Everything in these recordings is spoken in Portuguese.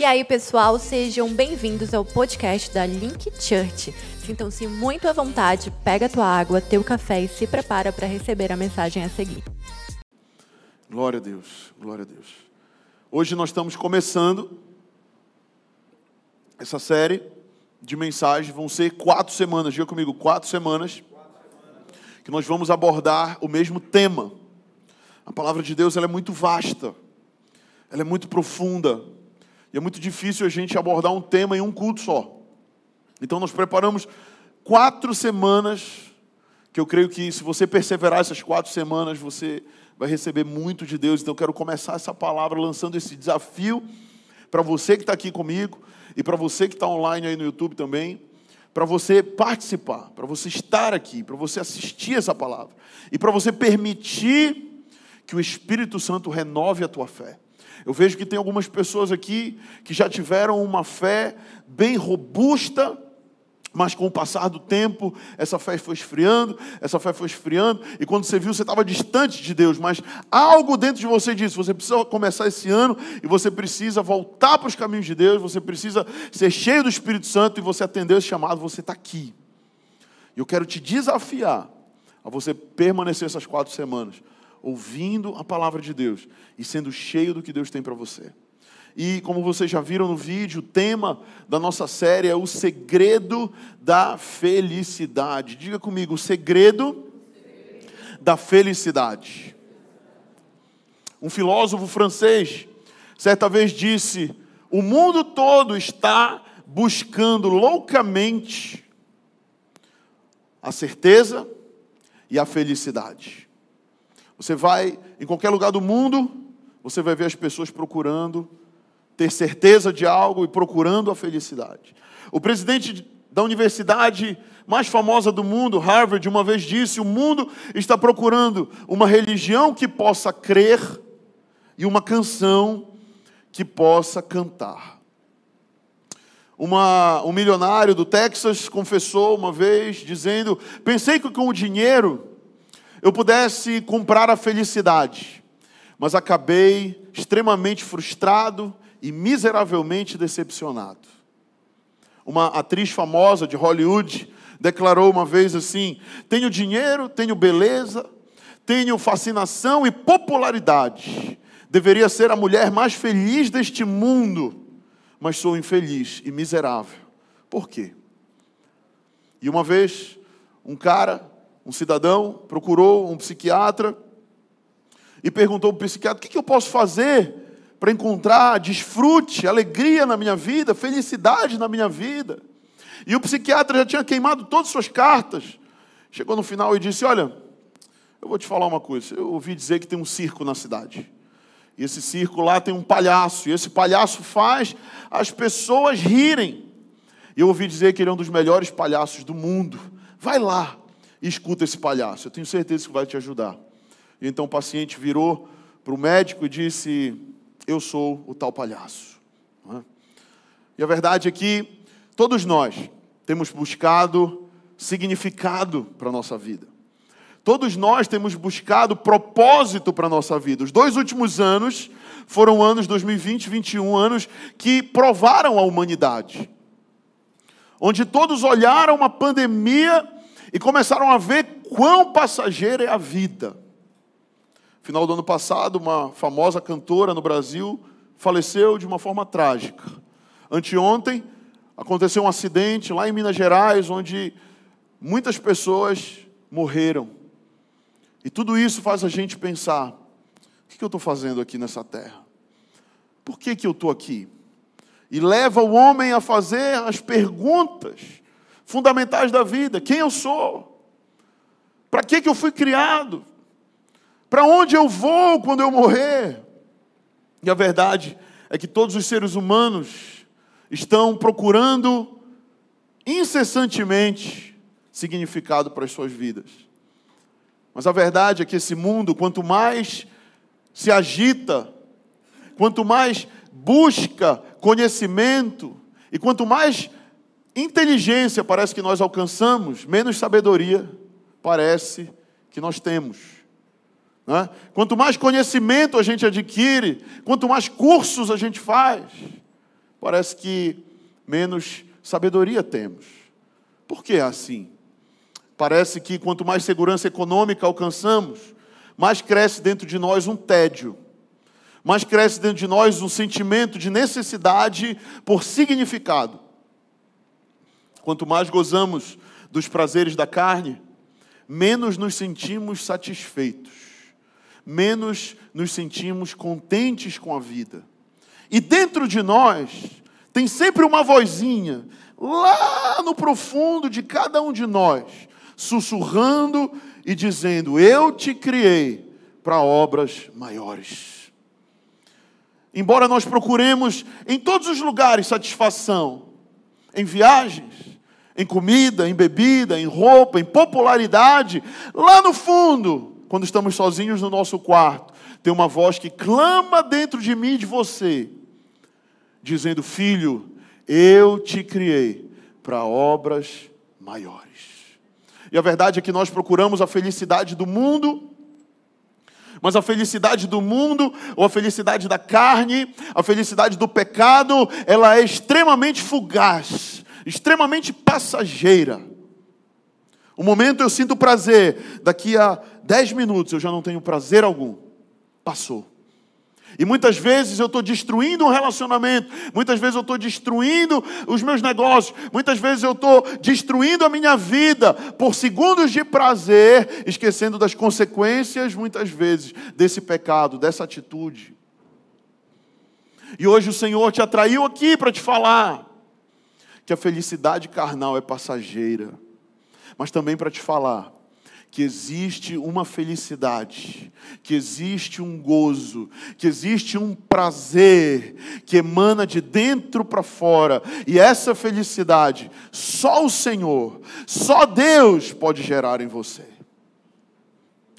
E aí, pessoal, sejam bem-vindos ao podcast da Link Church. Sintam-se muito à vontade, pega tua água, teu café e se prepara para receber a mensagem a seguir. Glória a Deus, glória a Deus. Hoje nós estamos começando essa série de mensagens, vão ser quatro semanas, diga comigo, quatro semanas, que nós vamos abordar o mesmo tema. A palavra de Deus ela é muito vasta, ela é muito profunda, e é muito difícil a gente abordar um tema em um culto só. Então nós preparamos quatro semanas, que eu creio que se você perseverar essas quatro semanas, você vai receber muito de Deus. Então eu quero começar essa palavra lançando esse desafio para você que está aqui comigo e para você que está online aí no YouTube também, para você participar, para você estar aqui, para você assistir essa palavra e para você permitir que o Espírito Santo renove a tua fé. Eu vejo que tem algumas pessoas aqui que já tiveram uma fé bem robusta, mas com o passar do tempo, essa fé foi esfriando, essa fé foi esfriando, e quando você viu, você estava distante de Deus, mas algo dentro de você disse: você precisa começar esse ano e você precisa voltar para os caminhos de Deus, você precisa ser cheio do Espírito Santo e você atendeu esse chamado, você está aqui. E eu quero te desafiar a você permanecer essas quatro semanas ouvindo a palavra de Deus e sendo cheio do que Deus tem para você. E como vocês já viram no vídeo, o tema da nossa série é o segredo da felicidade. Diga comigo, o segredo da felicidade. Um filósofo francês certa vez disse: "O mundo todo está buscando loucamente a certeza e a felicidade. Você vai em qualquer lugar do mundo, você vai ver as pessoas procurando ter certeza de algo e procurando a felicidade. O presidente da universidade mais famosa do mundo, Harvard, uma vez disse: o mundo está procurando uma religião que possa crer e uma canção que possa cantar. Uma, um milionário do Texas confessou uma vez, dizendo: Pensei que com o dinheiro eu pudesse comprar a felicidade, mas acabei extremamente frustrado e miseravelmente decepcionado. Uma atriz famosa de Hollywood declarou uma vez assim: tenho dinheiro, tenho beleza, tenho fascinação e popularidade. Deveria ser a mulher mais feliz deste mundo, mas sou infeliz e miserável. Por quê? E uma vez, um cara um cidadão procurou um psiquiatra e perguntou para o psiquiatra: o que, que eu posso fazer para encontrar desfrute, alegria na minha vida, felicidade na minha vida? E o psiquiatra já tinha queimado todas as suas cartas. Chegou no final e disse: Olha, eu vou te falar uma coisa. Eu ouvi dizer que tem um circo na cidade. E esse circo lá tem um palhaço. E esse palhaço faz as pessoas rirem. E eu ouvi dizer que ele é um dos melhores palhaços do mundo. Vai lá escuta esse palhaço. Eu tenho certeza que vai te ajudar. E então o paciente virou para o médico e disse: Eu sou o tal palhaço. É? E a verdade é que todos nós temos buscado significado para a nossa vida. Todos nós temos buscado propósito para a nossa vida. Os dois últimos anos foram anos 2020 e 2021, anos que provaram a humanidade. Onde todos olharam uma pandemia e começaram a ver quão passageira é a vida. Final do ano passado, uma famosa cantora no Brasil faleceu de uma forma trágica. Anteontem, aconteceu um acidente lá em Minas Gerais, onde muitas pessoas morreram. E tudo isso faz a gente pensar: o que eu estou fazendo aqui nessa terra? Por que, que eu estou aqui? E leva o homem a fazer as perguntas fundamentais da vida: quem eu sou? Para que, que eu fui criado? Para onde eu vou quando eu morrer? E a verdade é que todos os seres humanos estão procurando incessantemente significado para as suas vidas. Mas a verdade é que esse mundo, quanto mais se agita, quanto mais busca conhecimento, e quanto mais inteligência parece que nós alcançamos, menos sabedoria parece que nós temos. Né? Quanto mais conhecimento a gente adquire, quanto mais cursos a gente faz, parece que menos sabedoria temos. Por que é assim? Parece que quanto mais segurança econômica alcançamos, mais cresce dentro de nós um tédio, mais cresce dentro de nós um sentimento de necessidade por significado. Quanto mais gozamos dos prazeres da carne, menos nos sentimos satisfeitos, menos nos sentimos contentes com a vida. E dentro de nós tem sempre uma vozinha, lá no profundo de cada um de nós, sussurrando e dizendo: Eu te criei para obras maiores. Embora nós procuremos em todos os lugares satisfação, em viagens, em comida, em bebida, em roupa, em popularidade, lá no fundo, quando estamos sozinhos no nosso quarto, tem uma voz que clama dentro de mim e de você, dizendo: Filho, eu te criei para obras maiores. E a verdade é que nós procuramos a felicidade do mundo, mas a felicidade do mundo, ou a felicidade da carne, a felicidade do pecado, ela é extremamente fugaz extremamente passageira. O momento eu sinto prazer, daqui a dez minutos eu já não tenho prazer algum. Passou. E muitas vezes eu estou destruindo um relacionamento, muitas vezes eu estou destruindo os meus negócios, muitas vezes eu estou destruindo a minha vida por segundos de prazer, esquecendo das consequências, muitas vezes, desse pecado, dessa atitude. E hoje o Senhor te atraiu aqui para te falar que a felicidade carnal é passageira, mas também para te falar que existe uma felicidade, que existe um gozo, que existe um prazer que emana de dentro para fora, e essa felicidade só o Senhor, só Deus pode gerar em você.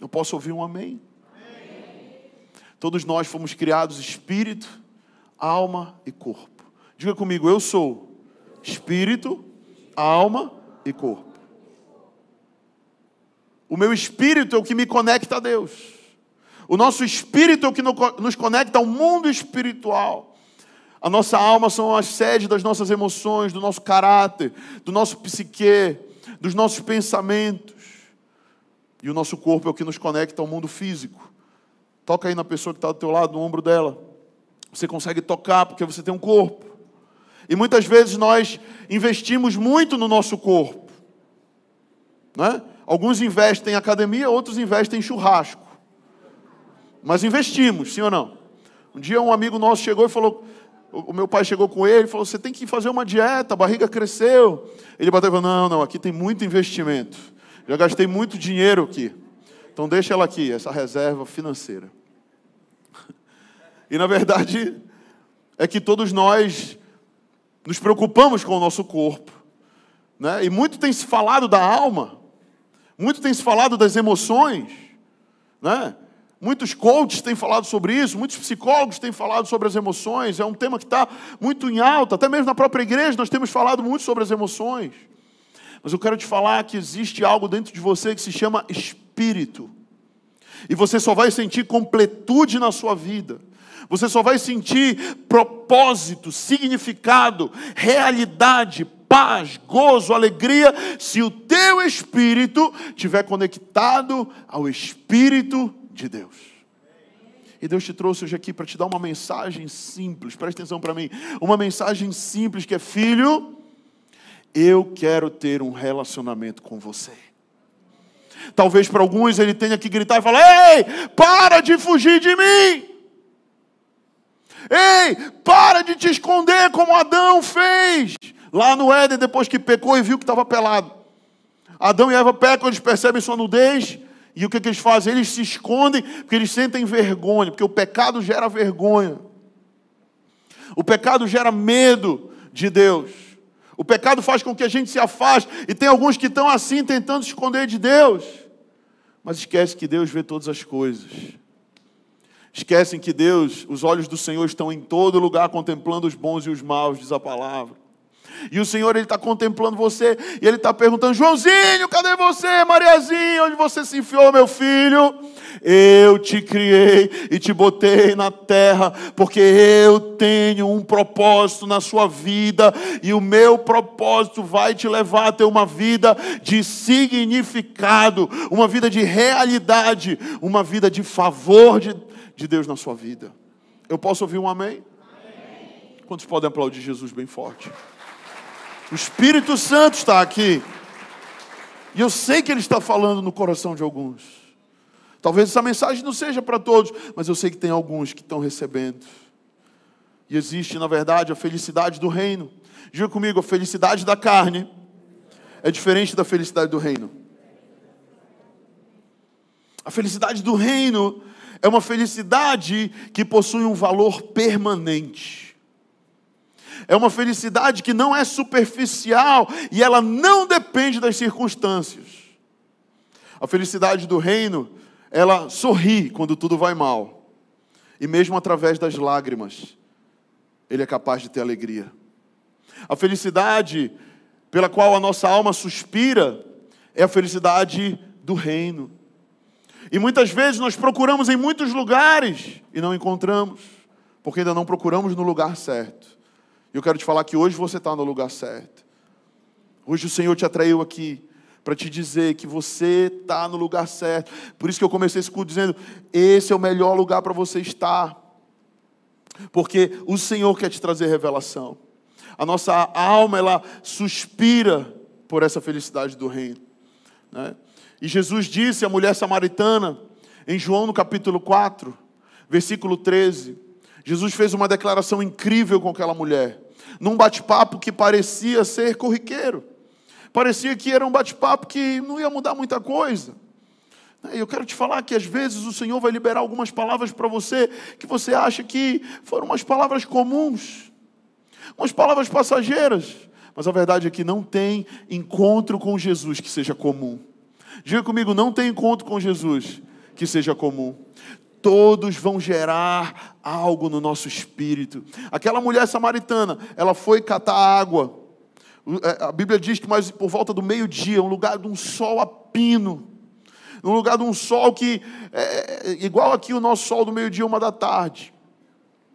Eu posso ouvir um amém? Todos nós fomos criados espírito, alma e corpo. Diga comigo, eu sou espírito, alma e corpo. O meu espírito é o que me conecta a Deus. O nosso espírito é o que nos conecta ao mundo espiritual. A nossa alma são as sedes das nossas emoções, do nosso caráter, do nosso psique, dos nossos pensamentos. E o nosso corpo é o que nos conecta ao mundo físico. Toca aí na pessoa que está do teu lado, no ombro dela. Você consegue tocar porque você tem um corpo. E muitas vezes nós investimos muito no nosso corpo. Né? Alguns investem em academia, outros investem em churrasco. Mas investimos, sim ou não? Um dia um amigo nosso chegou e falou, o meu pai chegou com ele e falou: Você tem que fazer uma dieta, a barriga cresceu. Ele bateu e falou: Não, não, aqui tem muito investimento. Já gastei muito dinheiro aqui. Então deixa ela aqui, essa reserva financeira. E na verdade, é que todos nós nos preocupamos com o nosso corpo. Né? E muito tem se falado da alma, muito tem se falado das emoções. Né? Muitos coaches têm falado sobre isso, muitos psicólogos têm falado sobre as emoções, é um tema que está muito em alta, até mesmo na própria igreja nós temos falado muito sobre as emoções. Mas eu quero te falar que existe algo dentro de você que se chama espírito. E você só vai sentir completude na sua vida você só vai sentir propósito, significado, realidade, paz, gozo, alegria, se o teu espírito estiver conectado ao Espírito de Deus. E Deus te trouxe hoje aqui para te dar uma mensagem simples, presta atenção para mim, uma mensagem simples que é: filho, eu quero ter um relacionamento com você. Talvez para alguns ele tenha que gritar e falar: Ei, para de fugir de mim. Ei, para de te esconder como Adão fez. Lá no Éden, depois que pecou e viu que estava pelado. Adão e Eva pecam, eles percebem sua nudez. E o que, que eles fazem? Eles se escondem porque eles sentem vergonha, porque o pecado gera vergonha. O pecado gera medo de Deus. O pecado faz com que a gente se afaste. E tem alguns que estão assim, tentando se esconder de Deus. Mas esquece que Deus vê todas as coisas. Esquecem que Deus, os olhos do Senhor estão em todo lugar contemplando os bons e os maus, diz a palavra. E o Senhor ele está contemplando você e ele está perguntando: Joãozinho, cadê você? Mariazinha, onde você se enfiou, meu filho? Eu te criei e te botei na terra, porque eu tenho um propósito na sua vida, e o meu propósito vai te levar a ter uma vida de significado, uma vida de realidade, uma vida de favor de, de Deus na sua vida. Eu posso ouvir um amém? amém? Quantos podem aplaudir Jesus bem forte? O Espírito Santo está aqui. E eu sei que Ele está falando no coração de alguns. Talvez essa mensagem não seja para todos, mas eu sei que tem alguns que estão recebendo. E existe, na verdade, a felicidade do reino. Diga comigo, a felicidade da carne é diferente da felicidade do reino. A felicidade do reino é uma felicidade que possui um valor permanente. É uma felicidade que não é superficial e ela não depende das circunstâncias. A felicidade do reino, ela sorri quando tudo vai mal. E mesmo através das lágrimas, ele é capaz de ter alegria. A felicidade pela qual a nossa alma suspira é a felicidade do reino. E muitas vezes nós procuramos em muitos lugares e não encontramos, porque ainda não procuramos no lugar certo. E eu quero te falar que hoje você está no lugar certo. Hoje o Senhor te atraiu aqui para te dizer que você está no lugar certo. Por isso que eu comecei esse culto dizendo: esse é o melhor lugar para você estar. Porque o Senhor quer te trazer revelação. A nossa alma, ela suspira por essa felicidade do reino. Né? E Jesus disse à mulher samaritana, em João no capítulo 4, versículo 13: Jesus fez uma declaração incrível com aquela mulher, num bate-papo que parecia ser corriqueiro, parecia que era um bate-papo que não ia mudar muita coisa. Eu quero te falar que às vezes o Senhor vai liberar algumas palavras para você que você acha que foram umas palavras comuns, umas palavras passageiras, mas a verdade é que não tem encontro com Jesus que seja comum. Diga comigo, não tem encontro com Jesus que seja comum todos vão gerar algo no nosso espírito. Aquela mulher samaritana, ela foi catar água. É, a Bíblia diz que mais por volta do meio-dia, um lugar de um sol a pino, um lugar de um sol que é, é igual aqui o nosso sol do meio-dia, uma da tarde,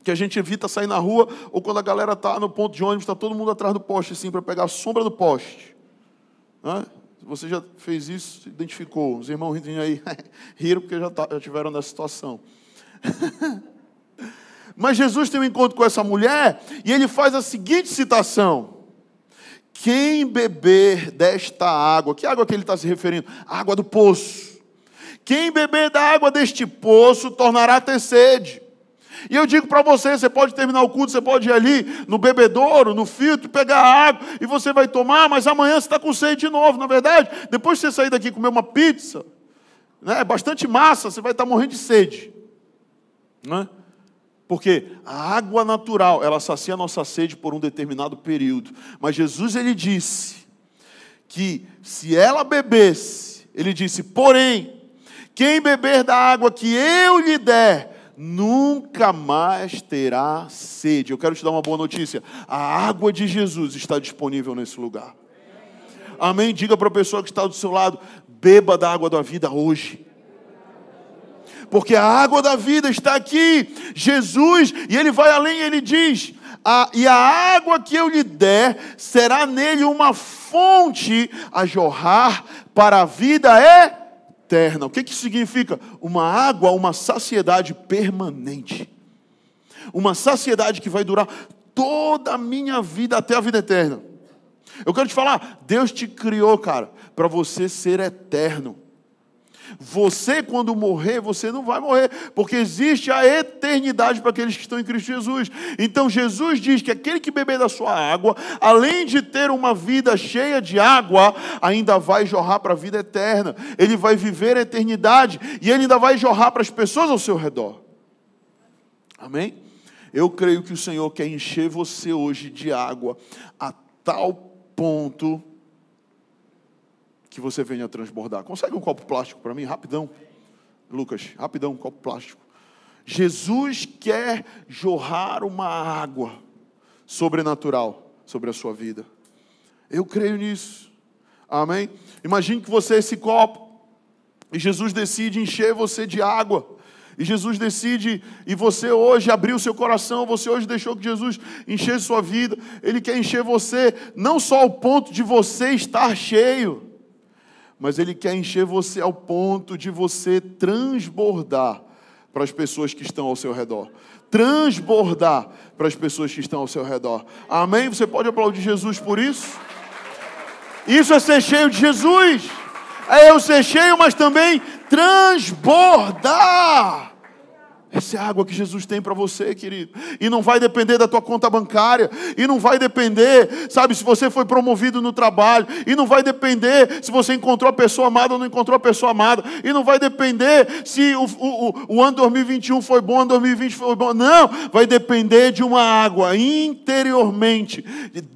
que a gente evita sair na rua ou quando a galera está no ponto de ônibus, está todo mundo atrás do poste assim para pegar a sombra do poste. Né? Você já fez isso, identificou. Os irmãos aí riram porque já, tá, já tiveram nessa situação. Mas Jesus tem um encontro com essa mulher e ele faz a seguinte citação: Quem beber desta água, que água que ele está se referindo? água do poço. Quem beber da água deste poço tornará a ter sede. E eu digo para você: você pode terminar o culto, você pode ir ali no bebedouro, no filtro, pegar água e você vai tomar, mas amanhã você está com sede de novo, na é verdade. Depois de você sair daqui e comer uma pizza, né, bastante massa, você vai estar tá morrendo de sede. Né? Porque a água natural, ela sacia a nossa sede por um determinado período. Mas Jesus, ele disse que se ela bebesse, ele disse, porém, quem beber da água que eu lhe der, nunca mais terá sede. Eu quero te dar uma boa notícia: a água de Jesus está disponível nesse lugar. Amém? Diga para a pessoa que está do seu lado: beba da água da vida hoje. Porque a água da vida está aqui, Jesus, e ele vai além, ele diz: a, e a água que eu lhe der será nele uma fonte a jorrar para a vida é eterna. O que, que significa? Uma água, uma saciedade permanente. Uma saciedade que vai durar toda a minha vida até a vida eterna. Eu quero te falar, Deus te criou, cara, para você ser eterno. Você, quando morrer, você não vai morrer, porque existe a eternidade para aqueles que estão em Cristo Jesus. Então, Jesus diz que aquele que beber da sua água, além de ter uma vida cheia de água, ainda vai jorrar para a vida eterna. Ele vai viver a eternidade e ele ainda vai jorrar para as pessoas ao seu redor. Amém? Eu creio que o Senhor quer encher você hoje de água a tal ponto que você venha transbordar. Consegue um copo plástico para mim, rapidão? Lucas, rapidão, um copo plástico. Jesus quer jorrar uma água sobrenatural sobre a sua vida. Eu creio nisso. Amém? Imagine que você é esse copo e Jesus decide encher você de água. E Jesus decide, e você hoje abriu seu coração, você hoje deixou que Jesus encher sua vida. Ele quer encher você, não só ao ponto de você estar cheio, mas Ele quer encher você ao ponto de você transbordar para as pessoas que estão ao seu redor. Transbordar para as pessoas que estão ao seu redor. Amém? Você pode aplaudir Jesus por isso? Isso é ser cheio de Jesus. É eu ser cheio, mas também transbordar. Essa é a água que Jesus tem para você, querido. E não vai depender da tua conta bancária. E não vai depender, sabe, se você foi promovido no trabalho. E não vai depender se você encontrou a pessoa amada ou não encontrou a pessoa amada. E não vai depender se o, o, o ano 2021 foi bom, o ano 2020 foi bom. Não, vai depender de uma água interiormente,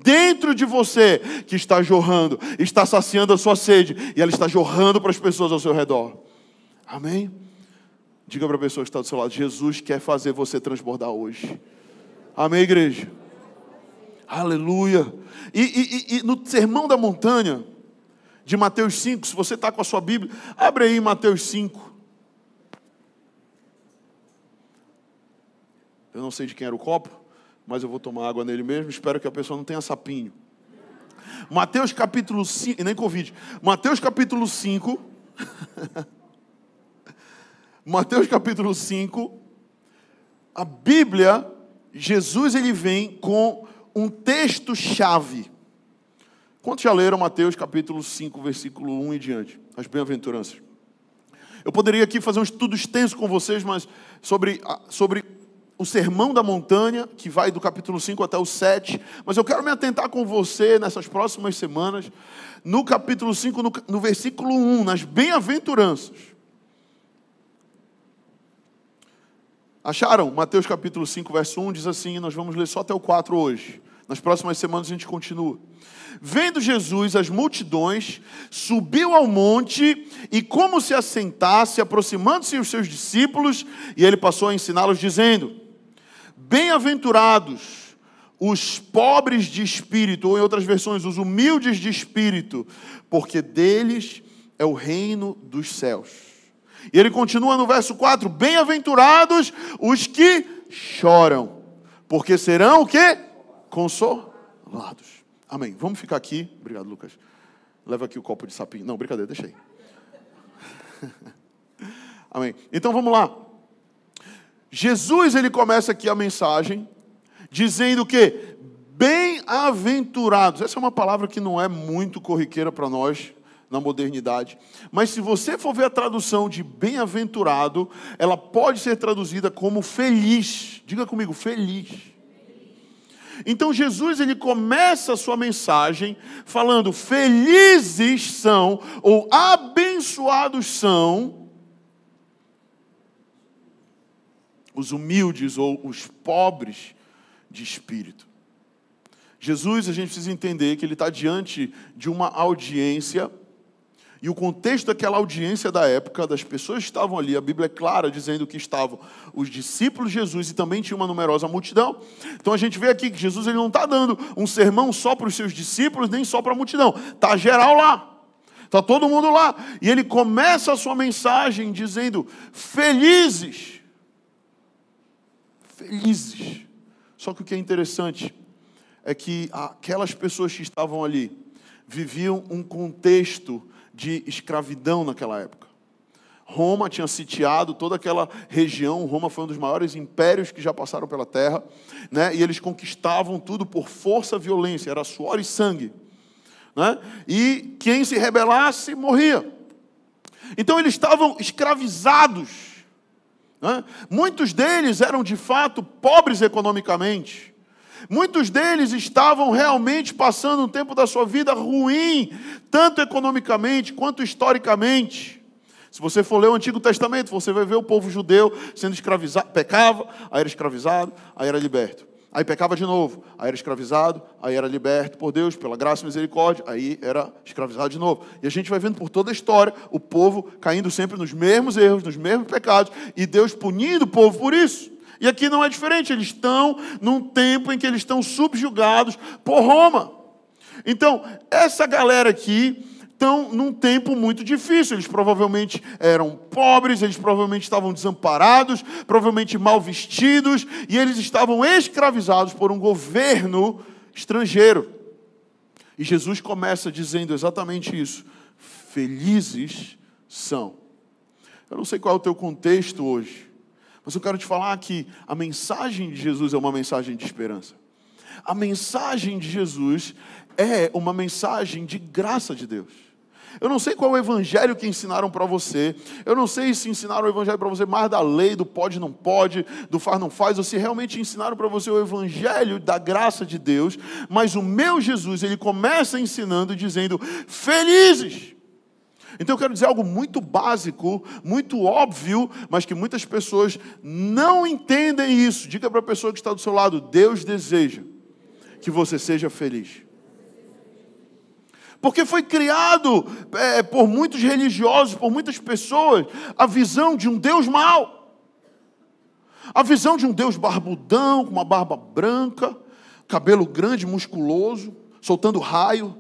dentro de você, que está jorrando, está saciando a sua sede. E ela está jorrando para as pessoas ao seu redor. Amém? Diga para a pessoa que está do seu lado: Jesus quer fazer você transbordar hoje. Amém, igreja? Aleluia. E, e, e, no Sermão da Montanha, de Mateus 5, se você está com a sua Bíblia, abre aí Mateus 5. Eu não sei de quem era o copo, mas eu vou tomar água nele mesmo. Espero que a pessoa não tenha sapinho. Mateus capítulo 5, nem convide. Mateus capítulo 5. Mateus capítulo 5, a Bíblia, Jesus ele vem com um texto chave. Quantos já leram Mateus capítulo 5, versículo 1 e diante? As bem-aventuranças. Eu poderia aqui fazer um estudo extenso com vocês, mas sobre, sobre o sermão da montanha, que vai do capítulo 5 até o 7, mas eu quero me atentar com você nessas próximas semanas, no capítulo 5, no, no versículo 1, nas bem-aventuranças. Acharam? Mateus capítulo 5, verso 1 diz assim: nós vamos ler só até o 4 hoje. Nas próximas semanas a gente continua. Vendo Jesus as multidões, subiu ao monte e, como se assentasse, aproximando-se os seus discípulos, e ele passou a ensiná-los, dizendo: Bem-aventurados os pobres de espírito, ou em outras versões, os humildes de espírito, porque deles é o reino dos céus. E ele continua no verso 4: Bem-aventurados os que choram, porque serão o quê? Consolados. Amém. Vamos ficar aqui. Obrigado, Lucas. Leva aqui o copo de sapinho. Não, brincadeira, deixa aí. Amém. Então vamos lá. Jesus ele começa aqui a mensagem dizendo que bem-aventurados. Essa é uma palavra que não é muito corriqueira para nós na modernidade. Mas se você for ver a tradução de bem-aventurado, ela pode ser traduzida como feliz. Diga comigo, feliz. Então Jesus ele começa a sua mensagem falando: felizes são ou abençoados são os humildes ou os pobres de espírito. Jesus, a gente precisa entender que ele está diante de uma audiência e o contexto daquela audiência da época, das pessoas que estavam ali, a Bíblia é clara dizendo que estavam os discípulos de Jesus e também tinha uma numerosa multidão. Então a gente vê aqui que Jesus ele não está dando um sermão só para os seus discípulos, nem só para a multidão. Está geral lá. Está todo mundo lá. E ele começa a sua mensagem dizendo: felizes. Felizes. Só que o que é interessante é que aquelas pessoas que estavam ali viviam um contexto de escravidão naquela época. Roma tinha sitiado toda aquela região. Roma foi um dos maiores impérios que já passaram pela terra, né? E eles conquistavam tudo por força violência, era suor e sangue, né? E quem se rebelasse morria. Então eles estavam escravizados. Né? Muitos deles eram de fato pobres economicamente. Muitos deles estavam realmente passando um tempo da sua vida ruim, tanto economicamente quanto historicamente. Se você for ler o Antigo Testamento, você vai ver o povo judeu sendo escravizado, pecava, aí era escravizado, aí era liberto. Aí pecava de novo, aí era escravizado, aí era liberto por Deus, pela graça e misericórdia, aí era escravizado de novo. E a gente vai vendo por toda a história o povo caindo sempre nos mesmos erros, nos mesmos pecados, e Deus punindo o povo por isso. E aqui não é diferente, eles estão num tempo em que eles estão subjugados por Roma. Então, essa galera aqui estão num tempo muito difícil. Eles provavelmente eram pobres, eles provavelmente estavam desamparados, provavelmente mal vestidos, e eles estavam escravizados por um governo estrangeiro. E Jesus começa dizendo exatamente isso: felizes são. Eu não sei qual é o teu contexto hoje, mas eu quero te falar que a mensagem de Jesus é uma mensagem de esperança. A mensagem de Jesus é uma mensagem de graça de Deus. Eu não sei qual é o evangelho que ensinaram para você. Eu não sei se ensinaram o evangelho para você mais da lei, do pode não pode, do faz não faz, ou se realmente ensinaram para você o evangelho da graça de Deus. Mas o meu Jesus, ele começa ensinando dizendo: felizes. Então eu quero dizer algo muito básico, muito óbvio, mas que muitas pessoas não entendem isso. Diga para a pessoa que está do seu lado: Deus deseja que você seja feliz. Porque foi criado é, por muitos religiosos, por muitas pessoas, a visão de um Deus mau. A visão de um Deus barbudão, com uma barba branca, cabelo grande, musculoso, soltando raio.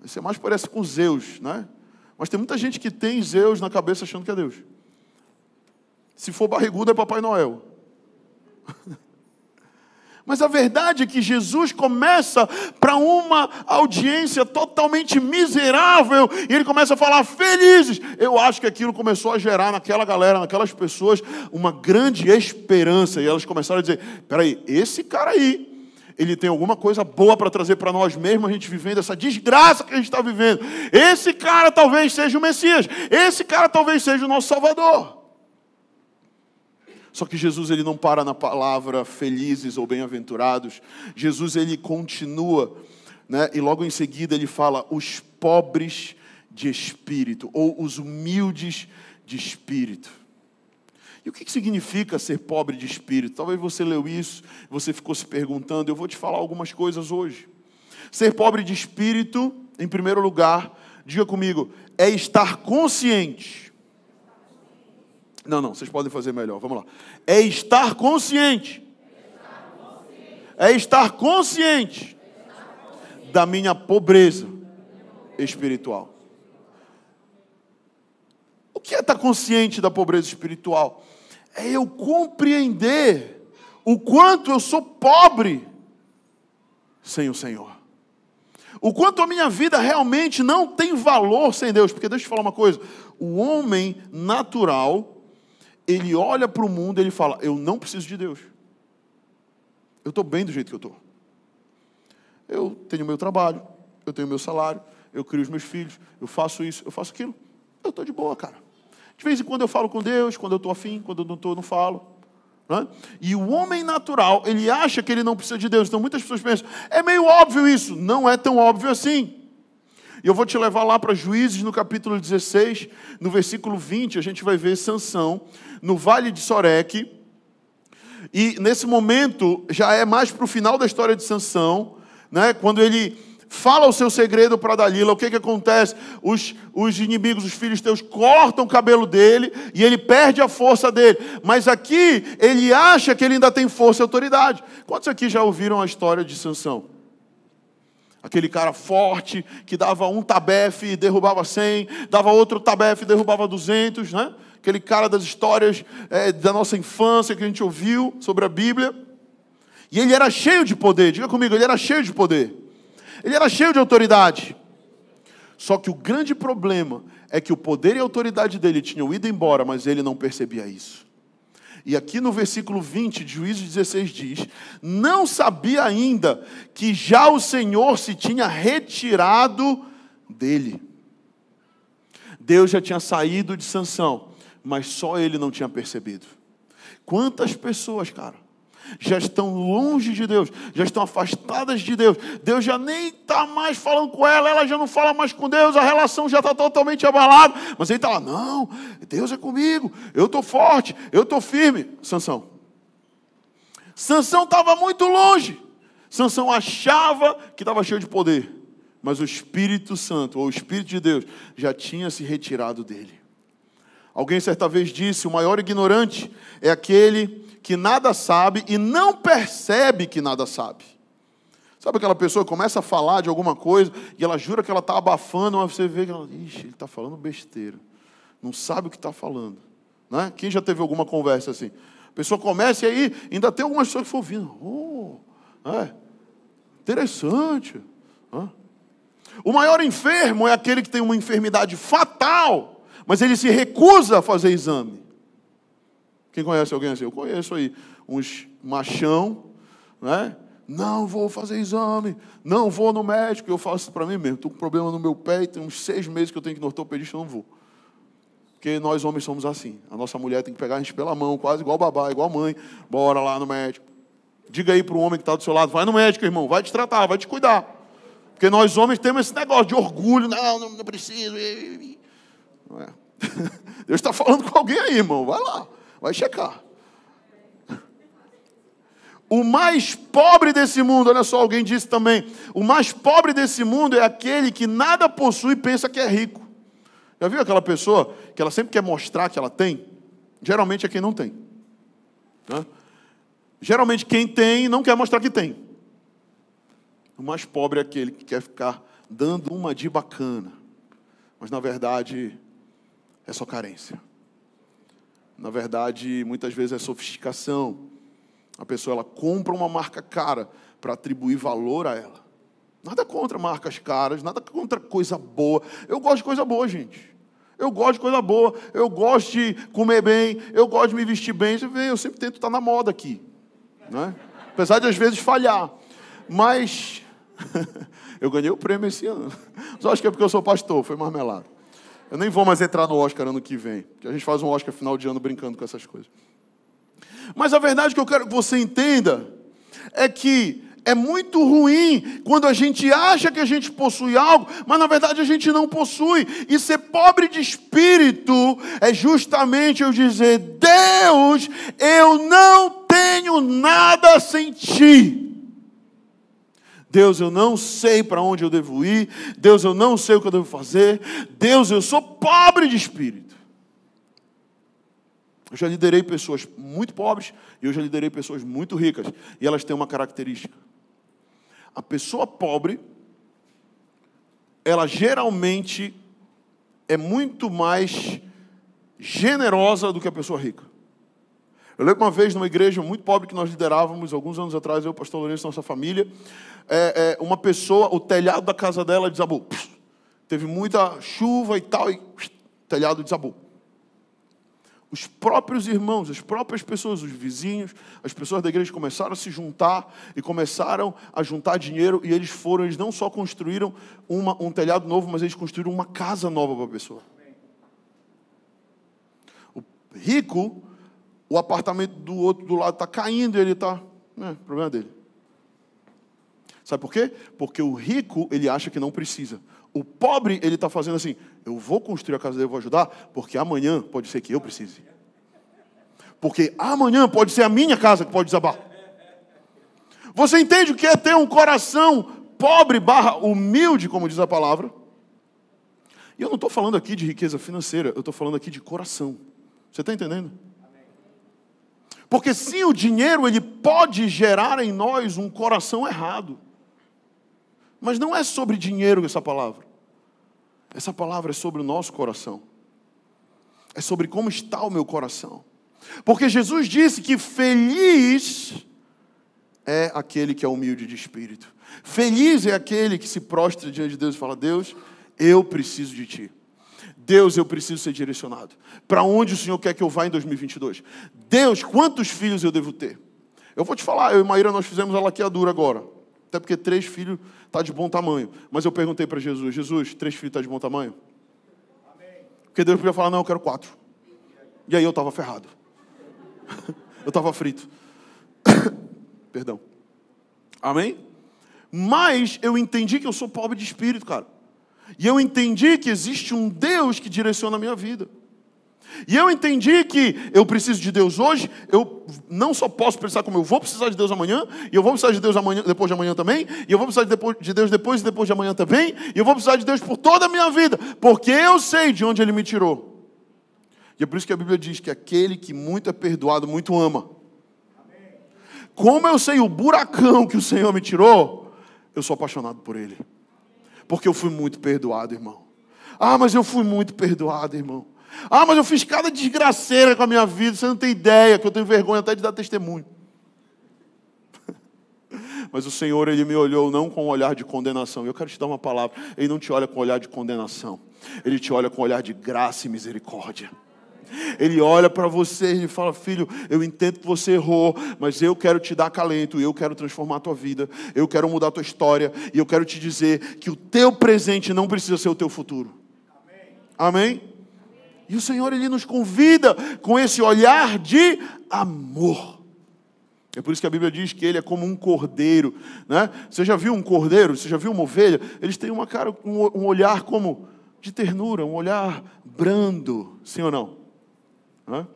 Você mais parece com Zeus, né? Mas tem muita gente que tem Zeus na cabeça achando que é Deus. Se for barrigudo, é Papai Noel. Mas a verdade é que Jesus começa para uma audiência totalmente miserável e ele começa a falar felizes. Eu acho que aquilo começou a gerar naquela galera, naquelas pessoas, uma grande esperança. E elas começaram a dizer: peraí, esse cara aí, ele tem alguma coisa boa para trazer para nós mesmos, a gente vivendo essa desgraça que a gente está vivendo. Esse cara talvez seja o Messias, esse cara talvez seja o nosso Salvador. Só que Jesus ele não para na palavra felizes ou bem-aventurados. Jesus ele continua, né? E logo em seguida ele fala os pobres de espírito ou os humildes de espírito. E o que significa ser pobre de espírito? Talvez você leu isso, você ficou se perguntando. Eu vou te falar algumas coisas hoje. Ser pobre de espírito, em primeiro lugar, diga comigo, é estar consciente não, não, vocês podem fazer melhor. Vamos lá. É estar consciente. É estar consciente da minha pobreza espiritual. O que é estar consciente da pobreza espiritual? É eu compreender o quanto eu sou pobre sem o Senhor. O quanto a minha vida realmente não tem valor sem Deus. Porque deixa eu te falar uma coisa: o homem natural ele olha para o mundo e ele fala: Eu não preciso de Deus. Eu estou bem do jeito que eu estou. Eu tenho meu trabalho, eu tenho meu salário, eu crio os meus filhos, eu faço isso, eu faço aquilo. Eu estou de boa, cara. De vez em quando eu falo com Deus, quando eu estou afim, quando eu não estou, não falo. Né? E o homem natural, ele acha que ele não precisa de Deus. Então muitas pessoas pensam, é meio óbvio isso. Não é tão óbvio assim. E eu vou te levar lá para Juízes no capítulo 16, no versículo 20, a gente vai ver Sansão no vale de Soreque. E nesse momento já é mais para o final da história de Sansão, né? Quando ele fala o seu segredo para Dalila, o que, que acontece? Os, os inimigos, os filhos teus, cortam o cabelo dele e ele perde a força dele. Mas aqui ele acha que ele ainda tem força e autoridade. Quantos aqui já ouviram a história de Sansão? Aquele cara forte que dava um tabefe e derrubava 100, dava outro tabefe e derrubava 200, né? Aquele cara das histórias é, da nossa infância que a gente ouviu sobre a Bíblia. E ele era cheio de poder, diga comigo, ele era cheio de poder. Ele era cheio de autoridade. Só que o grande problema é que o poder e a autoridade dele tinham ido embora, mas ele não percebia isso. E aqui no versículo 20 de Juízes 16 diz: Não sabia ainda que já o Senhor se tinha retirado dele. Deus já tinha saído de Sansão, mas só ele não tinha percebido. Quantas pessoas, cara, já estão longe de Deus, já estão afastadas de Deus. Deus já nem está mais falando com ela, ela já não fala mais com Deus, a relação já está totalmente abalada. Mas ele está lá, não, Deus é comigo, eu estou forte, eu estou firme. Sansão. Sansão estava muito longe. Sansão achava que estava cheio de poder, mas o Espírito Santo, ou o Espírito de Deus, já tinha se retirado dele. Alguém certa vez disse: o maior ignorante é aquele que nada sabe e não percebe que nada sabe. Sabe aquela pessoa que começa a falar de alguma coisa e ela jura que ela está abafando, mas você vê que ela, ixi, ele está falando besteira. Não sabe o que está falando. Né? Quem já teve alguma conversa assim? A pessoa começa e aí ainda tem algumas pessoas que foram ouvindo. Oh, é, interessante. O maior enfermo é aquele que tem uma enfermidade fatal, mas ele se recusa a fazer exame. Quem conhece alguém assim? Eu conheço aí uns machão, né? Não vou fazer exame, não vou no médico. Eu faço para mim mesmo. Estou com problema no meu pé e tem uns seis meses que eu tenho que ir no ortopedista, não vou. Porque nós homens somos assim. A nossa mulher tem que pegar a gente pela mão, quase igual babá, igual mãe. Bora lá no médico. Diga aí para o homem que está do seu lado: vai no médico, irmão, vai te tratar, vai te cuidar. Porque nós homens temos esse negócio de orgulho, não, não, não preciso. Não é. Deus está falando com alguém aí, irmão, vai lá, vai checar. O mais pobre desse mundo, olha só, alguém disse também: o mais pobre desse mundo é aquele que nada possui e pensa que é rico. Já viu aquela pessoa que ela sempre quer mostrar que ela tem? Geralmente é quem não tem. Né? Geralmente quem tem não quer mostrar que tem. O mais pobre é aquele que quer ficar dando uma de bacana, mas na verdade é só carência. Na verdade, muitas vezes é sofisticação. A pessoa ela compra uma marca cara para atribuir valor a ela. Nada contra marcas caras, nada contra coisa boa. Eu gosto de coisa boa, gente. Eu gosto de coisa boa, eu gosto de comer bem, eu gosto de me vestir bem. Você vê, eu sempre tento estar na moda aqui. Né? Apesar de às vezes falhar. Mas eu ganhei o prêmio esse ano. Só acho que é porque eu sou pastor, foi marmelado. Eu nem vou mais entrar no Oscar ano que vem, porque a gente faz um Oscar final de ano brincando com essas coisas. Mas a verdade que eu quero que você entenda é que é muito ruim quando a gente acha que a gente possui algo, mas na verdade a gente não possui. E ser pobre de espírito é justamente eu dizer: Deus, eu não tenho nada sem ti. Deus, eu não sei para onde eu devo ir. Deus, eu não sei o que eu devo fazer. Deus, eu sou pobre de espírito. Eu já liderei pessoas muito pobres e eu já liderei pessoas muito ricas. E elas têm uma característica. A pessoa pobre, ela geralmente é muito mais generosa do que a pessoa rica. Eu lembro uma vez numa igreja muito pobre que nós liderávamos, alguns anos atrás, eu, pastor Lourenço, nossa família, é, é, uma pessoa, o telhado da casa dela desabou. Teve muita chuva e tal, e o telhado desabou. Os próprios irmãos, as próprias pessoas, os vizinhos, as pessoas da igreja começaram a se juntar e começaram a juntar dinheiro e eles foram, eles não só construíram uma, um telhado novo, mas eles construíram uma casa nova para a pessoa. O rico o apartamento do outro do lado está caindo e ele está. É, problema dele. Sabe por quê? Porque o rico, ele acha que não precisa. O pobre, ele está fazendo assim: eu vou construir a casa dele, eu vou ajudar, porque amanhã pode ser que eu precise. Porque amanhã pode ser a minha casa que pode desabar. Você entende o que é ter um coração pobre barra humilde, como diz a palavra? E eu não estou falando aqui de riqueza financeira, eu estou falando aqui de coração. Você está entendendo? Porque sim, o dinheiro ele pode gerar em nós um coração errado. Mas não é sobre dinheiro essa palavra. Essa palavra é sobre o nosso coração. É sobre como está o meu coração. Porque Jesus disse que feliz é aquele que é humilde de espírito. Feliz é aquele que se prostra diante de Deus e fala: Deus, eu preciso de ti. Deus, eu preciso ser direcionado. Para onde o Senhor quer que eu vá em 2022? Deus, quantos filhos eu devo ter? Eu vou te falar, eu e Maíra nós fizemos a laqueadura agora. Até porque três filhos está de bom tamanho. Mas eu perguntei para Jesus, Jesus, três filhos está de bom tamanho? Porque Deus podia falar, não, eu quero quatro. E aí eu estava ferrado. eu estava frito. Perdão. Amém? Mas eu entendi que eu sou pobre de espírito, cara. E eu entendi que existe um Deus que direciona a minha vida. E eu entendi que eu preciso de Deus hoje, eu não só posso pensar como eu vou precisar de Deus amanhã, e eu vou precisar de Deus amanhã, depois de amanhã também, e eu vou precisar de Deus depois e depois de amanhã também, e eu vou precisar de Deus por toda a minha vida, porque eu sei de onde Ele me tirou. E é por isso que a Bíblia diz que aquele que muito é perdoado, muito ama. Como eu sei o buracão que o Senhor me tirou, eu sou apaixonado por Ele. Porque eu fui muito perdoado, irmão. Ah, mas eu fui muito perdoado, irmão. Ah, mas eu fiz cada desgraceira com a minha vida, você não tem ideia, que eu tenho vergonha até de dar testemunho. Mas o Senhor, Ele me olhou não com um olhar de condenação. Eu quero te dar uma palavra. Ele não te olha com um olhar de condenação. Ele te olha com um olhar de graça e misericórdia. Ele olha para você e fala: Filho, eu entendo que você errou, mas eu quero te dar calento, eu quero transformar a tua vida, eu quero mudar a tua história, e eu quero te dizer que o teu presente não precisa ser o teu futuro. Amém? E o Senhor, Ele nos convida com esse olhar de amor. É por isso que a Bíblia diz que ele é como um cordeiro. Né? Você já viu um cordeiro? Você já viu uma ovelha? Eles têm uma cara, um olhar como de ternura, um olhar brando, sim ou não? Hã?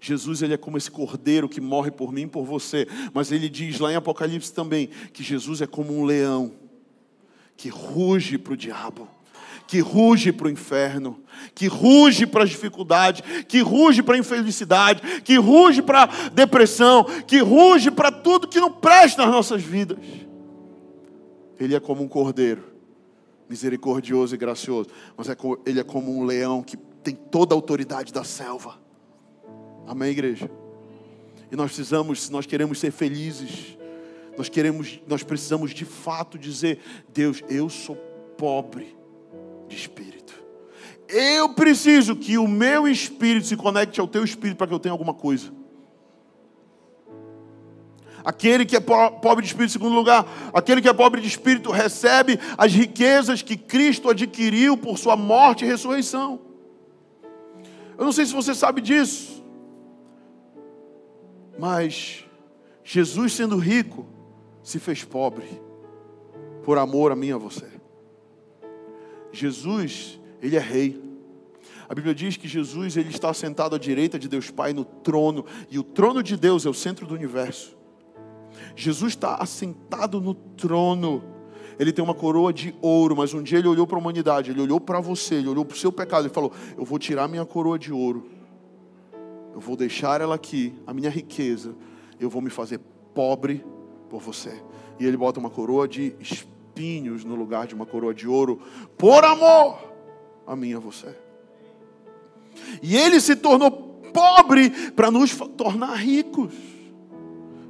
Jesus ele é como esse cordeiro que morre por mim e por você, mas ele diz lá em Apocalipse também que Jesus é como um leão que ruge para o diabo, que ruge para o inferno, que ruge para as dificuldades, que ruge para a infelicidade, que ruge para a depressão, que ruge para tudo que não presta nas nossas vidas. Ele é como um cordeiro, misericordioso e gracioso, mas é, ele é como um leão que tem toda a autoridade da selva. Amém, igreja? E nós precisamos, se nós queremos ser felizes, nós queremos, nós precisamos de fato dizer: Deus, eu sou pobre de espírito. Eu preciso que o meu espírito se conecte ao teu espírito para que eu tenha alguma coisa. Aquele que é pobre de espírito, segundo lugar, aquele que é pobre de espírito recebe as riquezas que Cristo adquiriu por sua morte e ressurreição. Eu não sei se você sabe disso, mas Jesus, sendo rico, se fez pobre, por amor a mim e a você. Jesus, ele é rei. A Bíblia diz que Jesus ele está sentado à direita de Deus Pai no trono, e o trono de Deus é o centro do universo. Jesus está assentado no trono ele tem uma coroa de ouro, mas um dia ele olhou para a humanidade, ele olhou para você, ele olhou para o seu pecado e falou: Eu vou tirar minha coroa de ouro, eu vou deixar ela aqui, a minha riqueza, eu vou me fazer pobre por você. E ele bota uma coroa de espinhos no lugar de uma coroa de ouro, por amor a mim e a você. E ele se tornou pobre para nos tornar ricos,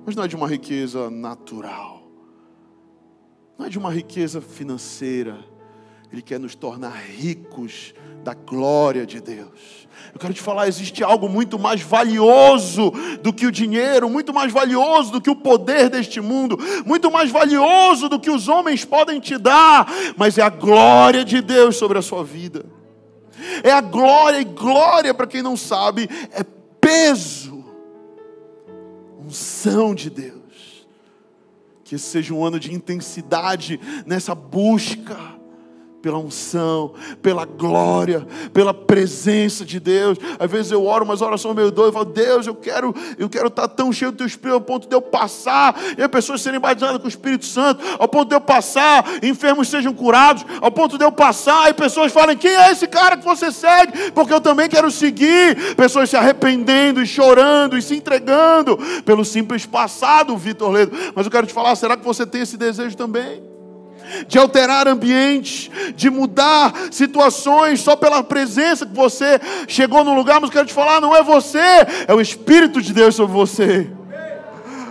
mas não é de uma riqueza natural não é de uma riqueza financeira. Ele quer nos tornar ricos da glória de Deus. Eu quero te falar, existe algo muito mais valioso do que o dinheiro, muito mais valioso do que o poder deste mundo, muito mais valioso do que os homens podem te dar, mas é a glória de Deus sobre a sua vida. É a glória, e glória, para quem não sabe, é peso, unção de Deus. Que esse seja um ano de intensidade nessa busca pela unção, pela glória, pela presença de Deus. Às vezes eu oro umas orações meio doidas, eu falo, Deus, eu quero, eu quero estar tão cheio do teu Espírito ao ponto de eu passar, e as pessoas serem batizadas com o Espírito Santo, ao ponto de eu passar, enfermos sejam curados, ao ponto de eu passar, e pessoas falem, quem é esse cara que você segue? Porque eu também quero seguir. Pessoas se arrependendo e chorando e se entregando pelo simples passado, Vitor Ledo. Mas eu quero te falar, será que você tem esse desejo também? De alterar ambientes, de mudar situações só pela presença que você chegou no lugar, mas quero te falar, não é você, é o Espírito de Deus sobre você.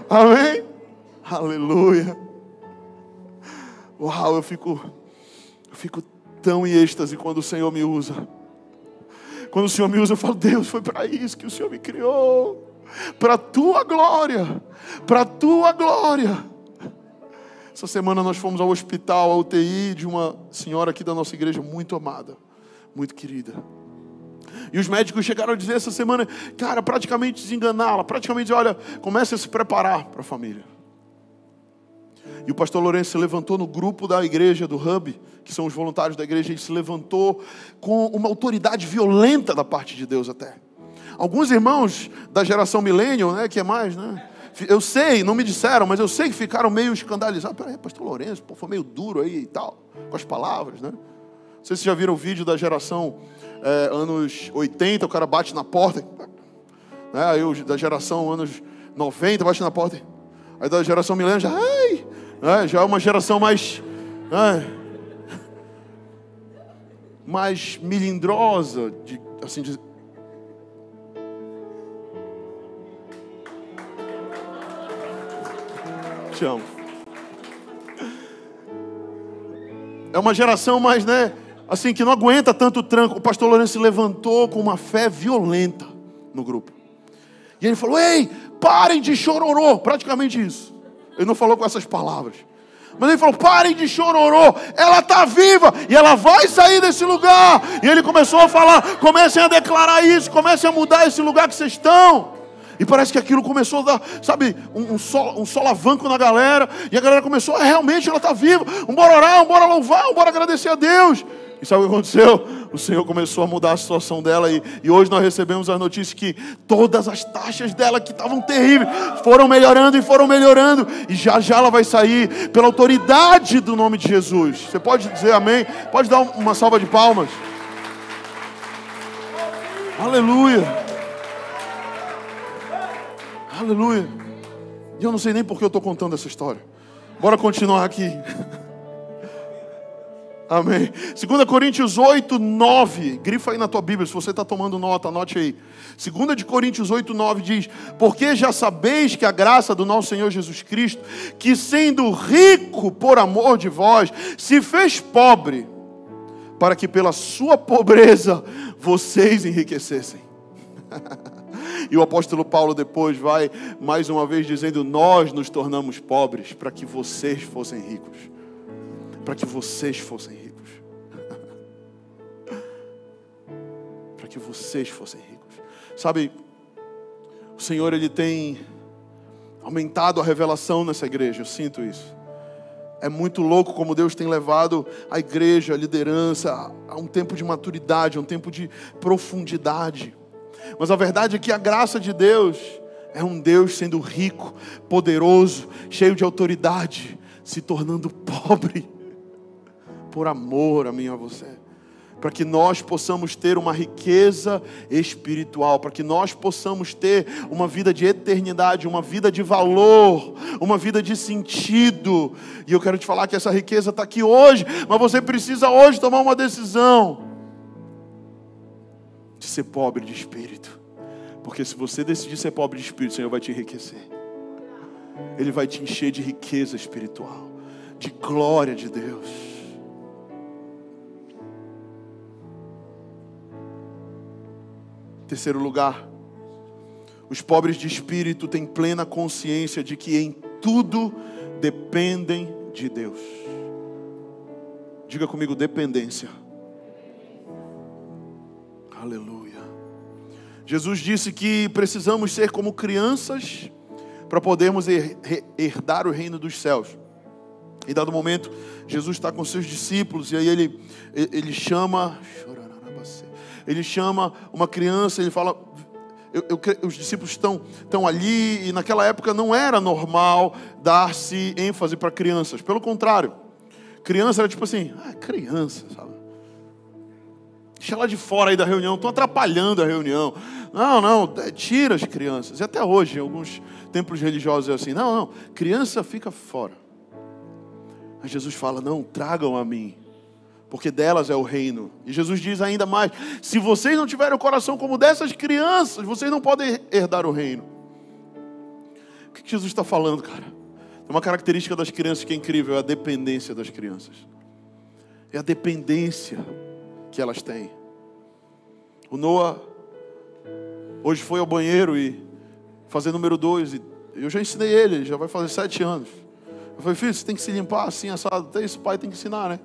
Amém? Aleluia. Uau, eu fico, eu fico tão em êxtase quando o Senhor me usa. Quando o Senhor me usa, eu falo, Deus, foi para isso que o Senhor me criou. Para a tua glória, para a tua glória. Essa semana nós fomos ao hospital, ao UTI de uma senhora aqui da nossa igreja, muito amada, muito querida. E os médicos chegaram a dizer essa semana, cara, praticamente desenganá-la, praticamente olha, comece a se preparar para a família. E o pastor Lourenço se levantou no grupo da igreja, do Hub, que são os voluntários da igreja, ele se levantou com uma autoridade violenta da parte de Deus até. Alguns irmãos da geração millennial, né, que é mais, né? Eu sei, não me disseram, mas eu sei que ficaram meio escandalizados. Peraí, pastor Lourenço, pô, foi meio duro aí e tal, com as palavras, né? sei se vocês já viram o vídeo da geração é, anos 80, o cara bate na porta. Né? Aí da geração anos 90, bate na porta. Aí da geração milênio já, ai, é, já é uma geração mais. É, mais milindrosa, de, assim de, Te amo. É uma geração mais, né? Assim, que não aguenta tanto tranco. O pastor Lourenço se levantou com uma fé violenta no grupo. E ele falou: Ei, parem de chororô. Praticamente isso. Ele não falou com essas palavras. Mas ele falou: parem de chororô, ela está viva e ela vai sair desse lugar. E ele começou a falar: comecem a declarar isso, comecem a mudar esse lugar que vocês estão. E parece que aquilo começou a dar, sabe, um, um, um solavanco na galera. E a galera começou, ah, realmente ela está viva. Vamos orar, vamos louvar, vamos agradecer a Deus. E sabe o que aconteceu? O Senhor começou a mudar a situação dela. E, e hoje nós recebemos as notícias que todas as taxas dela, que estavam terríveis, foram melhorando e foram melhorando. E já já ela vai sair pela autoridade do nome de Jesus. Você pode dizer amém? Pode dar uma salva de palmas. Aleluia. Aleluia. E eu não sei nem por que eu estou contando essa história. Bora continuar aqui. Amém. 2 Coríntios 8, 9. Grifa aí na tua Bíblia, se você está tomando nota, anote aí. 2 Coríntios 8, 9 diz: Porque já sabeis que a graça do nosso Senhor Jesus Cristo, que sendo rico por amor de vós, se fez pobre, para que pela sua pobreza vocês enriquecessem. E o apóstolo Paulo depois vai mais uma vez dizendo: Nós nos tornamos pobres para que vocês fossem ricos. Para que vocês fossem ricos. para que vocês fossem ricos. Sabe, o Senhor ele tem aumentado a revelação nessa igreja, eu sinto isso. É muito louco como Deus tem levado a igreja, a liderança, a um tempo de maturidade, a um tempo de profundidade. Mas a verdade é que a graça de Deus é um Deus sendo rico, poderoso, cheio de autoridade, se tornando pobre, por amor a mim e a você. Para que nós possamos ter uma riqueza espiritual, para que nós possamos ter uma vida de eternidade, uma vida de valor, uma vida de sentido. E eu quero te falar que essa riqueza está aqui hoje, mas você precisa hoje tomar uma decisão de ser pobre de espírito. Porque se você decidir ser pobre de espírito, o Senhor vai te enriquecer. Ele vai te encher de riqueza espiritual, de glória de Deus. Terceiro lugar, os pobres de espírito têm plena consciência de que em tudo dependem de Deus. Diga comigo, dependência. Aleluia. Jesus disse que precisamos ser como crianças para podermos herdar o reino dos céus. Em dado momento, Jesus está com seus discípulos e aí ele, ele chama, ele chama uma criança, ele fala, eu, eu, os discípulos estão, estão ali e naquela época não era normal dar-se ênfase para crianças. Pelo contrário, criança era tipo assim, ah, criança, sabe? Deixa lá de fora aí da reunião, estão atrapalhando a reunião. Não, não, é, tira as crianças. E até hoje, em alguns templos religiosos é assim: não, não, criança fica fora. Mas Jesus fala: não, tragam a mim, porque delas é o reino. E Jesus diz ainda mais: se vocês não tiverem o coração como dessas crianças, vocês não podem herdar o reino. O que Jesus está falando, cara? É uma característica das crianças que é incrível: é a dependência das crianças. É a dependência que elas têm. O Noah hoje foi ao banheiro e fazer número dois. E eu já ensinei ele, já vai fazer sete anos. Eu falei, filho, você tem que se limpar assim, assado. Até isso o pai tem que ensinar, né?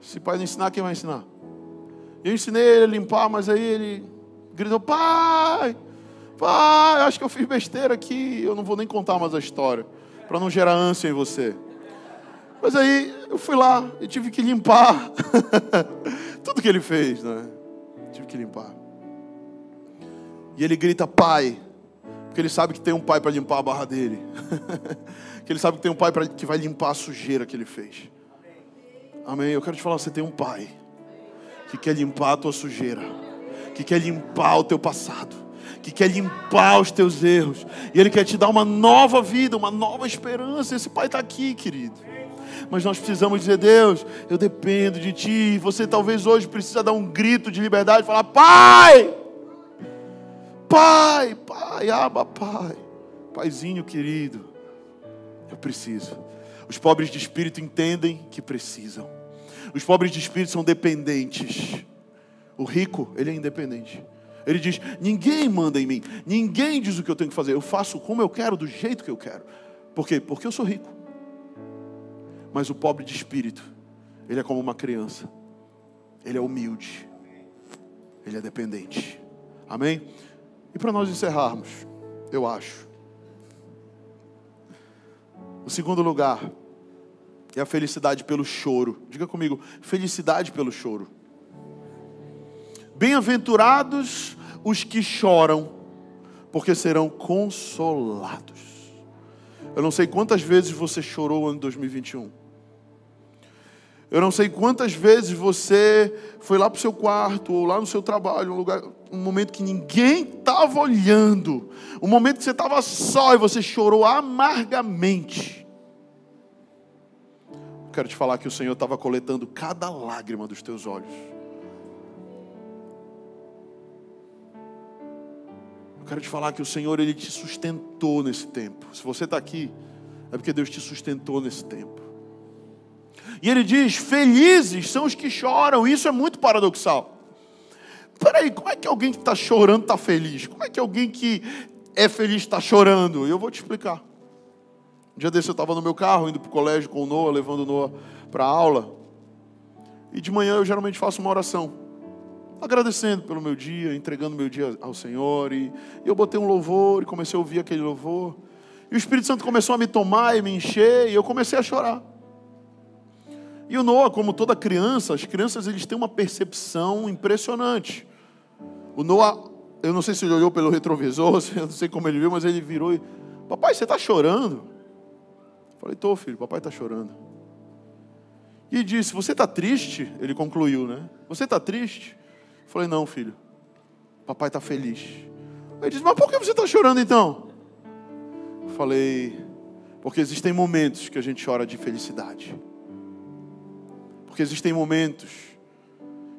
Se o pai não ensinar, quem vai ensinar? Eu ensinei ele a limpar, mas aí ele gritou, pai, pai, acho que eu fiz besteira aqui. Eu não vou nem contar mais a história, para não gerar ânsia em você. Mas aí eu fui lá e tive que limpar tudo que ele fez, né? Tive que limpar. E ele grita, pai, porque ele sabe que tem um pai para limpar a barra dele. que ele sabe que tem um pai pra, que vai limpar a sujeira que ele fez. Amém. Eu quero te falar, você tem um pai que quer limpar a tua sujeira, que quer limpar o teu passado, que quer limpar os teus erros, e Ele quer te dar uma nova vida, uma nova esperança. Esse Pai está aqui, querido. Mas nós precisamos dizer, Deus, eu dependo de Ti. Você talvez hoje precisa dar um grito de liberdade e falar, Pai! Pai, Pai, aba, Pai. Paizinho querido, eu preciso. Os pobres de espírito entendem que precisam. Os pobres de espírito são dependentes. O rico, ele é independente. Ele diz: ninguém manda em mim, ninguém diz o que eu tenho que fazer. Eu faço como eu quero, do jeito que eu quero. Por quê? Porque eu sou rico. Mas o pobre de espírito, ele é como uma criança. Ele é humilde. Ele é dependente. Amém? E para nós encerrarmos, eu acho. O segundo lugar é a felicidade pelo choro. Diga comigo, felicidade pelo choro. Bem-aventurados os que choram, porque serão consolados. Eu não sei quantas vezes você chorou no ano 2021. Eu não sei quantas vezes você foi lá para o seu quarto ou lá no seu trabalho, um lugar, um momento que ninguém estava olhando, um momento que você estava só e você chorou amargamente. Quero te falar que o Senhor estava coletando cada lágrima dos teus olhos. Eu quero te falar que o Senhor ele te sustentou nesse tempo. Se você está aqui, é porque Deus te sustentou nesse tempo. E ele diz: Felizes são os que choram. Isso é muito paradoxal. Peraí, como é que alguém que está chorando está feliz? Como é que alguém que é feliz está chorando? Eu vou te explicar. Um dia desse eu estava no meu carro, indo para o colégio com o Noah, levando o Noah para aula. E de manhã eu geralmente faço uma oração. Agradecendo pelo meu dia, entregando meu dia ao Senhor. E eu botei um louvor e comecei a ouvir aquele louvor. E o Espírito Santo começou a me tomar e me encher. E eu comecei a chorar. E o Noah, como toda criança, as crianças eles têm uma percepção impressionante. O Noah, eu não sei se ele olhou pelo retrovisor, eu não sei como ele viu, mas ele virou e, papai, você está chorando? Eu falei, tô filho, papai está chorando. E disse, você está triste? Ele concluiu, né? Você está triste? Eu falei, não, filho, papai está feliz. Ele disse, mas por que você está chorando então? Eu falei, porque existem momentos que a gente chora de felicidade. Porque existem momentos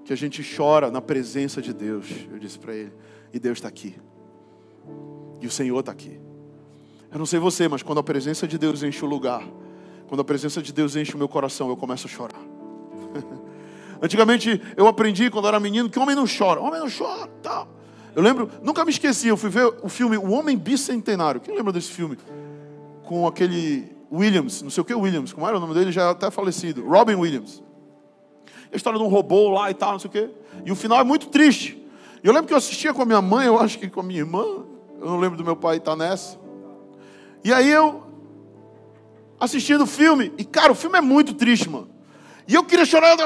que a gente chora na presença de Deus. Eu disse para ele, e Deus está aqui. E o Senhor está aqui. Eu não sei você, mas quando a presença de Deus enche o lugar, quando a presença de Deus enche o meu coração, eu começo a chorar. Antigamente eu aprendi quando era menino que homem não chora, homem não chora, tal. Eu lembro, nunca me esqueci, eu fui ver o filme O Homem Bicentenário. Quem lembra desse filme? Com aquele Williams, não sei o que Williams, como era o nome dele, já é até falecido, Robin Williams a história de um robô lá e tal, não sei o quê. E o final é muito triste. E eu lembro que eu assistia com a minha mãe, eu acho que com a minha irmã, eu não lembro do meu pai estar nessa. E aí eu assistindo o filme, e cara, o filme é muito triste, mano. E eu queria chorar.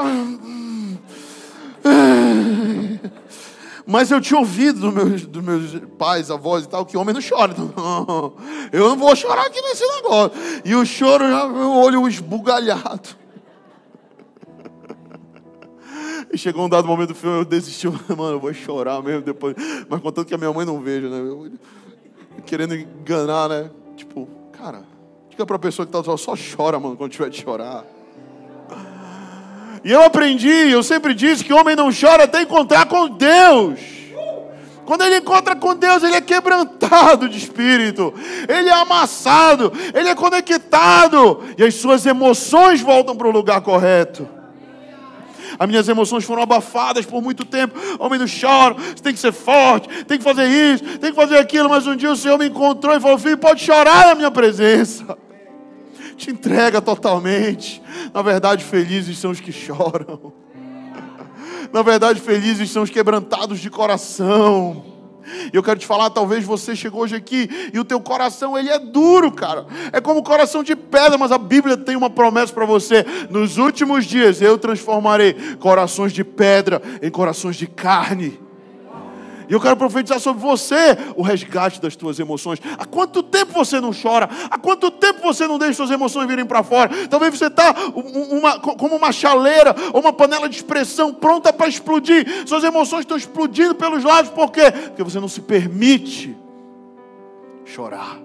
Mas eu tinha ouvido dos meus, dos meus pais, avós e tal, que homem não chora. Então, eu não vou chorar aqui nesse negócio. E o choro, já, meu olho esbugalhado. E chegou um dado momento do filme, eu desisti, mano, eu vou chorar mesmo depois. Mas contanto que a minha mãe não veja, né? Eu, querendo enganar, né? Tipo, cara, diga pra pessoa que tá só, só chora, mano, quando tiver de chorar. E eu aprendi, eu sempre disse que homem não chora até encontrar com Deus. Quando ele encontra com Deus, ele é quebrantado de espírito, ele é amassado, ele é conectado, e as suas emoções voltam para o lugar correto. As minhas emoções foram abafadas por muito tempo. Homem, não choro, você tem que ser forte, tem que fazer isso, tem que fazer aquilo. Mas um dia o Senhor me encontrou e falou: Filho, pode chorar na minha presença. Te entrega totalmente. Na verdade, felizes são os que choram. Na verdade, felizes são os quebrantados de coração. E eu quero te falar, talvez você chegou hoje aqui e o teu coração ele é duro, cara. É como coração de pedra, mas a Bíblia tem uma promessa para você. Nos últimos dias eu transformarei corações de pedra em corações de carne. E eu quero profetizar sobre você o resgate das tuas emoções. Há quanto tempo você não chora? Há quanto tempo você não deixa suas emoções virem para fora? Talvez você está como uma chaleira ou uma panela de expressão pronta para explodir. Suas emoções estão explodindo pelos lados. Por quê? Porque você não se permite chorar.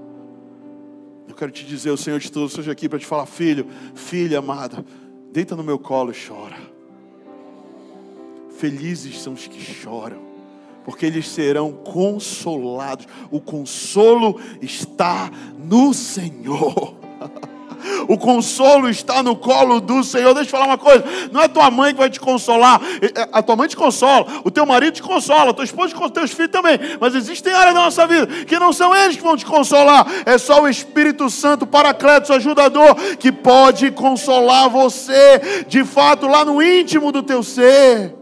Eu quero te dizer, o Senhor de todos esteja aqui para te falar, filho, filha amada, deita no meu colo e chora. Felizes são os que choram porque eles serão consolados. O consolo está no Senhor. O consolo está no colo do Senhor. Deixa eu falar uma coisa: não é tua mãe que vai te consolar, é, a tua mãe te consola, o teu marido te consola, tua esposa te teus filhos também. Mas existem áreas da nossa vida que não são eles que vão te consolar, é só o Espírito Santo, Paracletos, ajudador, que pode consolar você, de fato, lá no íntimo do teu ser.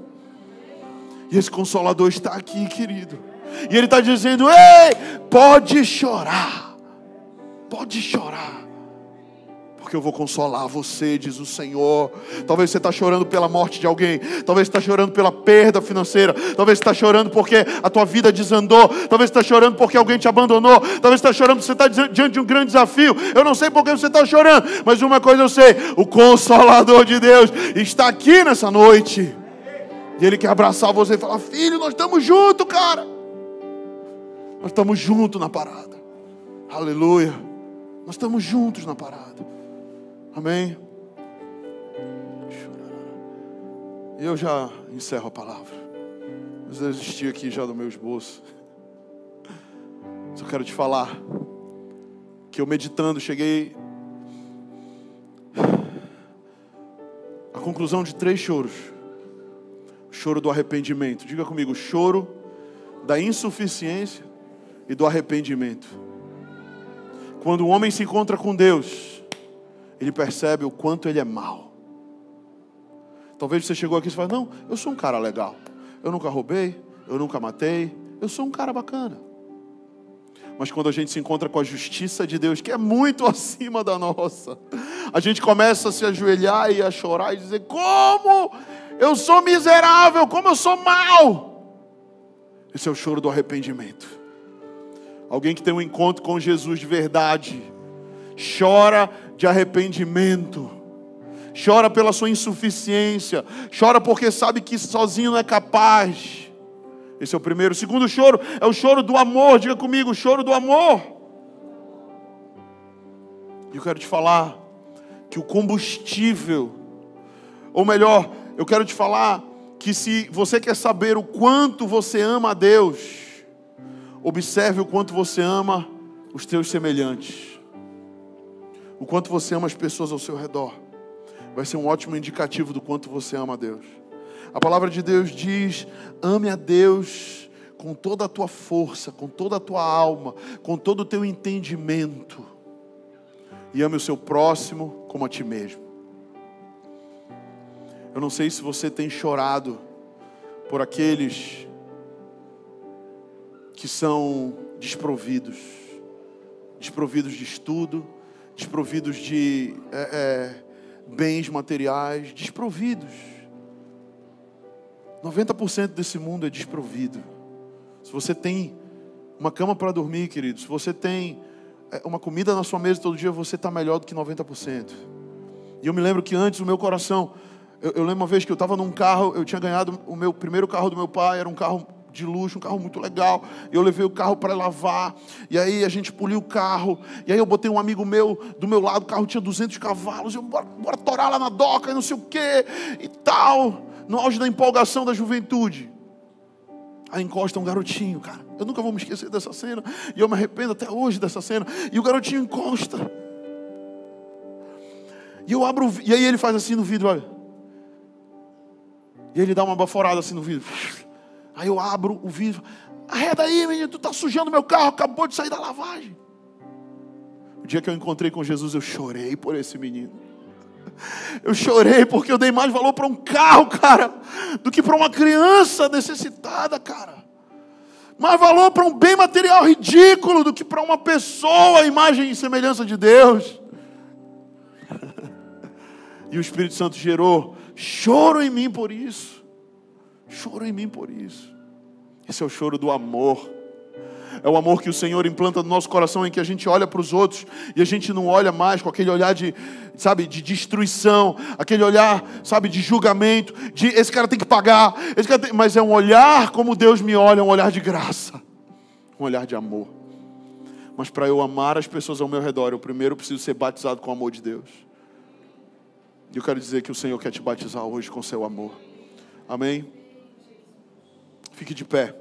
E esse consolador está aqui, querido. E ele está dizendo: Ei, pode chorar, pode chorar, porque eu vou consolar você, diz o Senhor. Talvez você está chorando pela morte de alguém, talvez está chorando pela perda financeira, talvez está chorando porque a tua vida desandou, talvez está chorando porque alguém te abandonou, talvez está chorando porque você está diante de um grande desafio. Eu não sei porque você está chorando, mas uma coisa eu sei: o consolador de Deus está aqui nessa noite. E ele quer abraçar você e falar: Filho, nós estamos juntos, cara. Nós estamos juntos na parada. Aleluia. Nós estamos juntos na parada. Amém. E eu já encerro a palavra. Eu desisti aqui já do meu esboço. Só quero te falar que eu meditando cheguei à conclusão de três choros choro do arrependimento. Diga comigo, choro da insuficiência e do arrependimento. Quando o homem se encontra com Deus, ele percebe o quanto ele é mau. Talvez você chegou aqui e fala: Não, eu sou um cara legal. Eu nunca roubei, eu nunca matei, eu sou um cara bacana. Mas quando a gente se encontra com a justiça de Deus, que é muito acima da nossa, a gente começa a se ajoelhar e a chorar e dizer: Como eu sou miserável, como eu sou mal. Esse é o choro do arrependimento. Alguém que tem um encontro com Jesus de verdade, chora de arrependimento, chora pela sua insuficiência, chora porque sabe que sozinho não é capaz. Esse é o primeiro. O segundo choro é o choro do amor. Diga comigo, o choro do amor. E eu quero te falar que o combustível, ou melhor, eu quero te falar que se você quer saber o quanto você ama a Deus, observe o quanto você ama os teus semelhantes, o quanto você ama as pessoas ao seu redor. Vai ser um ótimo indicativo do quanto você ama a Deus. A palavra de Deus diz: ame a Deus com toda a tua força, com toda a tua alma, com todo o teu entendimento, e ame o seu próximo como a ti mesmo. Eu não sei se você tem chorado por aqueles que são desprovidos desprovidos de estudo, desprovidos de é, é, bens materiais, desprovidos. 90% desse mundo é desprovido. Se você tem uma cama para dormir, querido, se você tem é, uma comida na sua mesa todo dia, você está melhor do que 90%. E eu me lembro que antes o meu coração eu, eu, lembro uma vez que eu estava num carro, eu tinha ganhado o meu primeiro carro do meu pai, era um carro de luxo, um carro muito legal. Eu levei o carro para lavar, e aí a gente poliu o carro, e aí eu botei um amigo meu do meu lado, o carro tinha 200 cavalos, eu bora, bora torar lá na doca, e não sei o que, e tal, no auge da empolgação da juventude. Aí encosta um garotinho, cara. Eu nunca vou me esquecer dessa cena, e eu me arrependo até hoje dessa cena. E o garotinho encosta. E eu abro, e aí ele faz assim no vidro, olha. E ele dá uma baforada assim no vidro. Aí eu abro o vidro. Arreda aí, menino, tu está sujando meu carro, acabou de sair da lavagem. O dia que eu encontrei com Jesus, eu chorei por esse menino. Eu chorei porque eu dei mais valor para um carro, cara, do que para uma criança necessitada, cara. Mais valor para um bem material ridículo do que para uma pessoa, imagem e semelhança de Deus. E o Espírito Santo gerou Choro em mim por isso. Choro em mim por isso. Esse é o choro do amor. É o amor que o Senhor implanta no nosso coração, em que a gente olha para os outros e a gente não olha mais com aquele olhar de, sabe, de destruição, aquele olhar, sabe, de julgamento, de esse cara tem que pagar, tem... mas é um olhar como Deus me olha, um olhar de graça, um olhar de amor. Mas para eu amar as pessoas ao meu redor, eu primeiro preciso ser batizado com o amor de Deus. E eu quero dizer que o Senhor quer te batizar hoje com seu amor. Amém? Fique de pé.